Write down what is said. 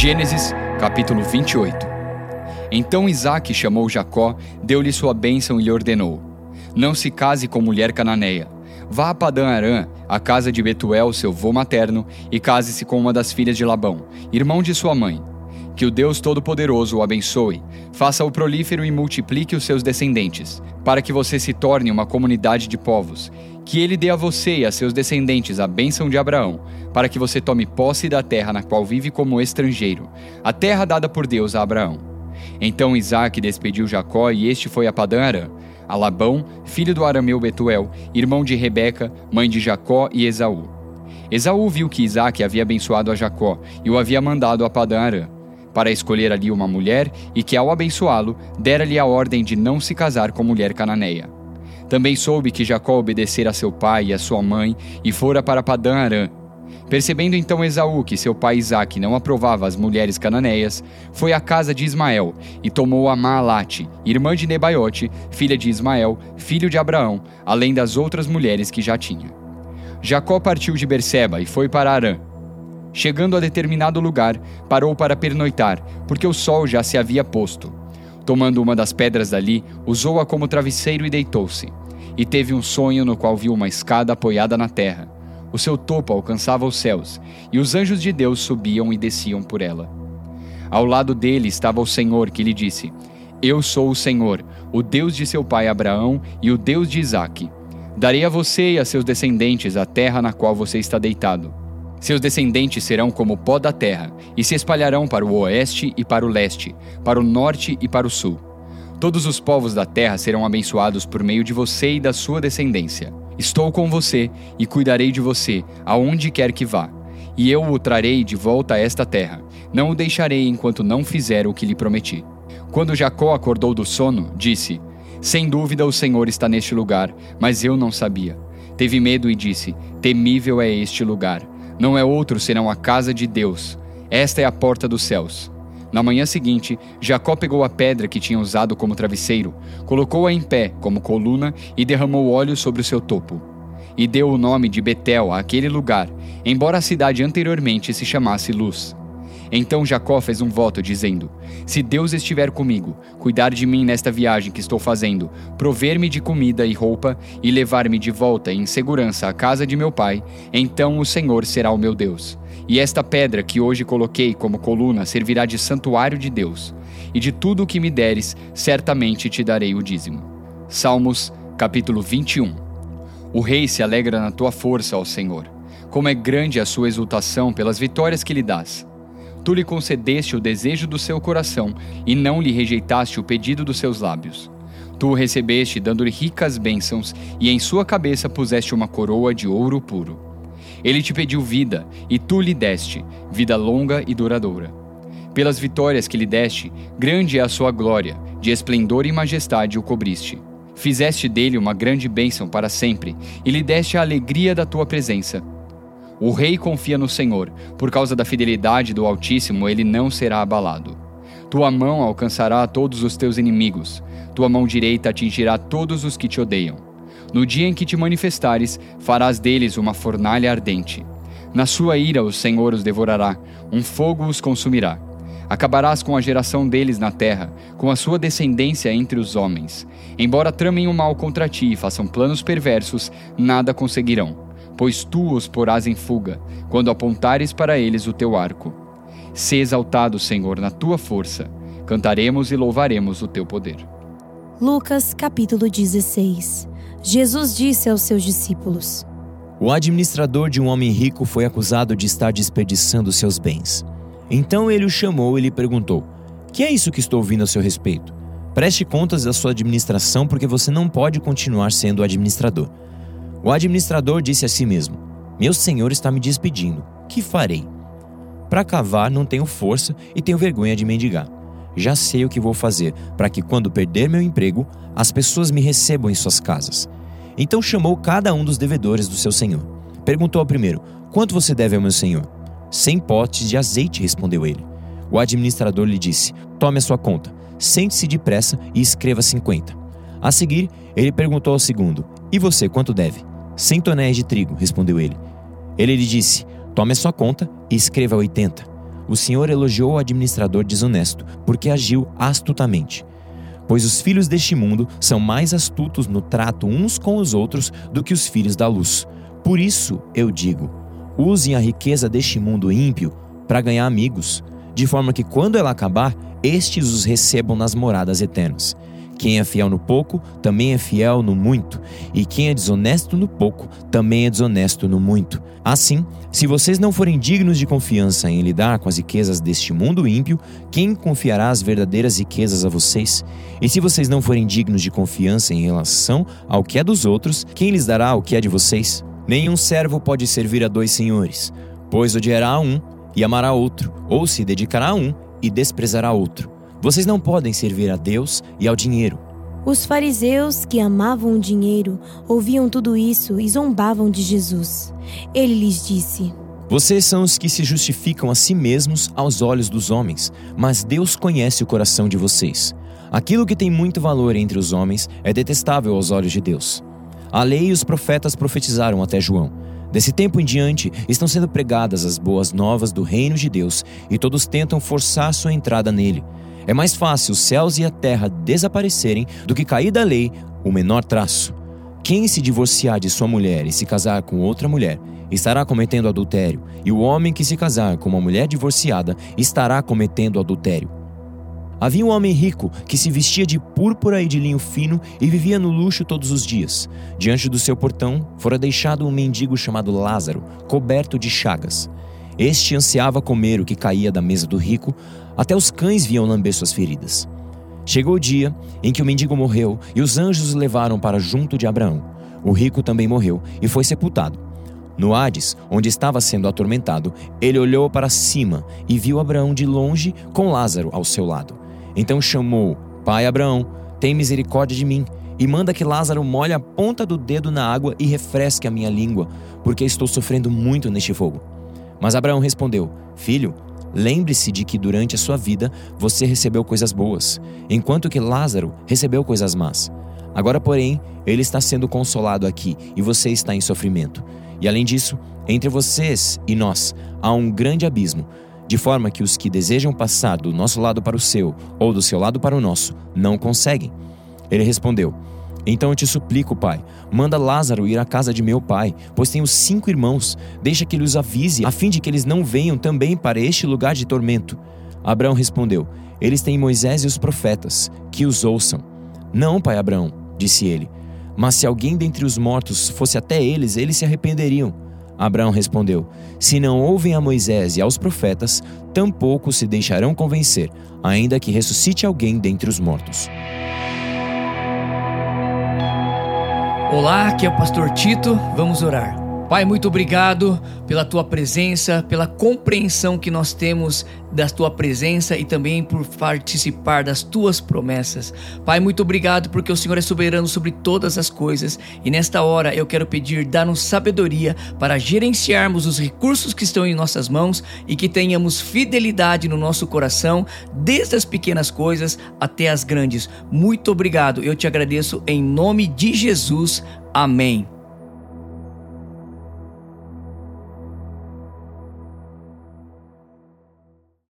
Gênesis, capítulo 28. Então Isaac chamou Jacó, deu-lhe sua bênção e lhe ordenou: Não se case com mulher cananeia. Vá a Padã Arã, a casa de Betuel, seu vô materno, e case-se com uma das filhas de Labão, irmão de sua mãe. Que o Deus Todo-Poderoso o abençoe, faça-o prolífero e multiplique os seus descendentes, para que você se torne uma comunidade de povos. Que ele dê a você e a seus descendentes a bênção de Abraão, para que você tome posse da terra na qual vive como estrangeiro, a terra dada por Deus a Abraão. Então Isaac despediu Jacó e este foi a Padã Arã, a Labão, filho do arameu Betuel, irmão de Rebeca, mãe de Jacó e Esaú. Esaú viu que Isaac havia abençoado a Jacó e o havia mandado a Padã Arã, para escolher ali uma mulher e que, ao abençoá-lo, dera-lhe a ordem de não se casar com mulher cananeia. Também soube que Jacó obedecera a seu pai e a sua mãe e fora para Padã Arã, Percebendo então Esaú que seu pai Isaque não aprovava as mulheres cananeias, foi à casa de Ismael e tomou a Maalate, irmã de Nebaiote, filha de Ismael, filho de Abraão, além das outras mulheres que já tinha. Jacó partiu de Berseba e foi para Arã. Chegando a determinado lugar, parou para pernoitar, porque o sol já se havia posto. Tomando uma das pedras dali, usou-a como travesseiro e deitou-se. E teve um sonho no qual viu uma escada apoiada na terra o seu topo alcançava os céus, e os anjos de Deus subiam e desciam por ela. Ao lado dele estava o Senhor, que lhe disse: Eu sou o Senhor, o Deus de seu pai Abraão e o Deus de Isaque. Darei a você e a seus descendentes a terra na qual você está deitado. Seus descendentes serão como o pó da terra, e se espalharão para o oeste e para o leste, para o norte e para o sul. Todos os povos da terra serão abençoados por meio de você e da sua descendência. Estou com você e cuidarei de você, aonde quer que vá. E eu o trarei de volta a esta terra. Não o deixarei enquanto não fizer o que lhe prometi. Quando Jacó acordou do sono, disse: Sem dúvida o Senhor está neste lugar, mas eu não sabia. Teve medo e disse: Temível é este lugar. Não é outro senão a casa de Deus. Esta é a porta dos céus. Na manhã seguinte, Jacó pegou a pedra que tinha usado como travesseiro, colocou-a em pé como coluna e derramou óleo sobre o seu topo. E deu o nome de Betel àquele lugar, embora a cidade anteriormente se chamasse Luz. Então Jacó fez um voto, dizendo: Se Deus estiver comigo, cuidar de mim nesta viagem que estou fazendo, prover-me de comida e roupa e levar-me de volta em segurança à casa de meu pai, então o Senhor será o meu Deus. E esta pedra que hoje coloquei como coluna servirá de santuário de Deus. E de tudo o que me deres, certamente te darei o dízimo. Salmos, capítulo 21. O rei se alegra na tua força, ó Senhor. Como é grande a sua exultação pelas vitórias que lhe dás. Tu lhe concedeste o desejo do seu coração e não lhe rejeitaste o pedido dos seus lábios. Tu o recebeste dando-lhe ricas bênçãos e em sua cabeça puseste uma coroa de ouro puro. Ele te pediu vida, e tu lhe deste, vida longa e duradoura. Pelas vitórias que lhe deste, grande é a sua glória, de esplendor e majestade o cobriste. Fizeste dele uma grande bênção para sempre, e lhe deste a alegria da tua presença. O rei confia no Senhor, por causa da fidelidade do Altíssimo, ele não será abalado. Tua mão alcançará todos os teus inimigos, tua mão direita atingirá todos os que te odeiam. No dia em que te manifestares, farás deles uma fornalha ardente. Na sua ira o Senhor os devorará, um fogo os consumirá. Acabarás com a geração deles na terra, com a sua descendência entre os homens. Embora tramem o mal contra ti e façam planos perversos, nada conseguirão, pois tu os porás em fuga, quando apontares para eles o teu arco. Se exaltado, Senhor, na tua força, cantaremos e louvaremos o teu poder. Lucas capítulo 16 Jesus disse aos seus discípulos: O administrador de um homem rico foi acusado de estar desperdiçando seus bens. Então ele o chamou e lhe perguntou: Que é isso que estou ouvindo a seu respeito? Preste contas da sua administração, porque você não pode continuar sendo o administrador. O administrador disse a si mesmo: Meu senhor está me despedindo. Que farei? Para cavar não tenho força e tenho vergonha de mendigar. Já sei o que vou fazer para que, quando perder meu emprego, as pessoas me recebam em suas casas. Então chamou cada um dos devedores do seu senhor. Perguntou ao primeiro: Quanto você deve ao meu senhor? Cem potes de azeite, respondeu ele. O administrador lhe disse: Tome a sua conta, sente-se depressa e escreva cinquenta. A seguir, ele perguntou ao segundo: E você quanto deve? Cem tonéis de trigo, respondeu ele. Ele lhe disse: Tome a sua conta e escreva oitenta. o Senhor elogiou o administrador desonesto, porque agiu astutamente. Pois os filhos deste mundo são mais astutos no trato uns com os outros do que os filhos da luz. Por isso eu digo: usem a riqueza deste mundo ímpio para ganhar amigos, de forma que quando ela acabar, estes os recebam nas moradas eternas. Quem é fiel no pouco, também é fiel no muito, e quem é desonesto no pouco, também é desonesto no muito. Assim, se vocês não forem dignos de confiança em lidar com as riquezas deste mundo ímpio, quem confiará as verdadeiras riquezas a vocês? E se vocês não forem dignos de confiança em relação ao que é dos outros, quem lhes dará o que é de vocês? Nenhum servo pode servir a dois senhores, pois odiará a um e amará outro, ou se dedicará a um e desprezará outro. Vocês não podem servir a Deus e ao dinheiro. Os fariseus que amavam o dinheiro ouviam tudo isso e zombavam de Jesus. Ele lhes disse: Vocês são os que se justificam a si mesmos aos olhos dos homens, mas Deus conhece o coração de vocês. Aquilo que tem muito valor entre os homens é detestável aos olhos de Deus. A lei e os profetas profetizaram até João. Desse tempo em diante, estão sendo pregadas as boas novas do reino de Deus e todos tentam forçar sua entrada nele. É mais fácil os céus e a terra desaparecerem do que cair da lei o menor traço. Quem se divorciar de sua mulher e se casar com outra mulher estará cometendo adultério, e o homem que se casar com uma mulher divorciada estará cometendo adultério. Havia um homem rico que se vestia de púrpura e de linho fino e vivia no luxo todos os dias. Diante do seu portão fora deixado um mendigo chamado Lázaro, coberto de chagas. Este ansiava comer o que caía da mesa do rico, até os cães vinham lamber suas feridas. Chegou o dia em que o mendigo morreu e os anjos o levaram para junto de Abraão. O rico também morreu e foi sepultado. No Hades, onde estava sendo atormentado, ele olhou para cima e viu Abraão de longe com Lázaro ao seu lado. Então chamou: Pai Abraão, tem misericórdia de mim e manda que Lázaro molhe a ponta do dedo na água e refresque a minha língua, porque estou sofrendo muito neste fogo. Mas Abraão respondeu: Filho, lembre-se de que durante a sua vida você recebeu coisas boas, enquanto que Lázaro recebeu coisas más. Agora, porém, ele está sendo consolado aqui e você está em sofrimento. E além disso, entre vocês e nós há um grande abismo, de forma que os que desejam passar do nosso lado para o seu ou do seu lado para o nosso não conseguem. Ele respondeu: Então eu te suplico, pai, manda Lázaro ir à casa de meu pai, pois tenho cinco irmãos. Deixa que ele os avise, a fim de que eles não venham também para este lugar de tormento. Abraão respondeu: Eles têm Moisés e os profetas, que os ouçam. Não, pai Abraão, disse ele. Mas se alguém dentre os mortos fosse até eles, eles se arrependeriam. Abraão respondeu: Se não ouvem a Moisés e aos profetas, tampouco se deixarão convencer, ainda que ressuscite alguém dentre os mortos. Olá, aqui é o pastor Tito. Vamos orar. Pai, muito obrigado pela tua presença, pela compreensão que nós temos da tua presença e também por participar das tuas promessas. Pai, muito obrigado porque o Senhor é soberano sobre todas as coisas e nesta hora eu quero pedir, dar-nos sabedoria para gerenciarmos os recursos que estão em nossas mãos e que tenhamos fidelidade no nosso coração, desde as pequenas coisas até as grandes. Muito obrigado, eu te agradeço em nome de Jesus. Amém.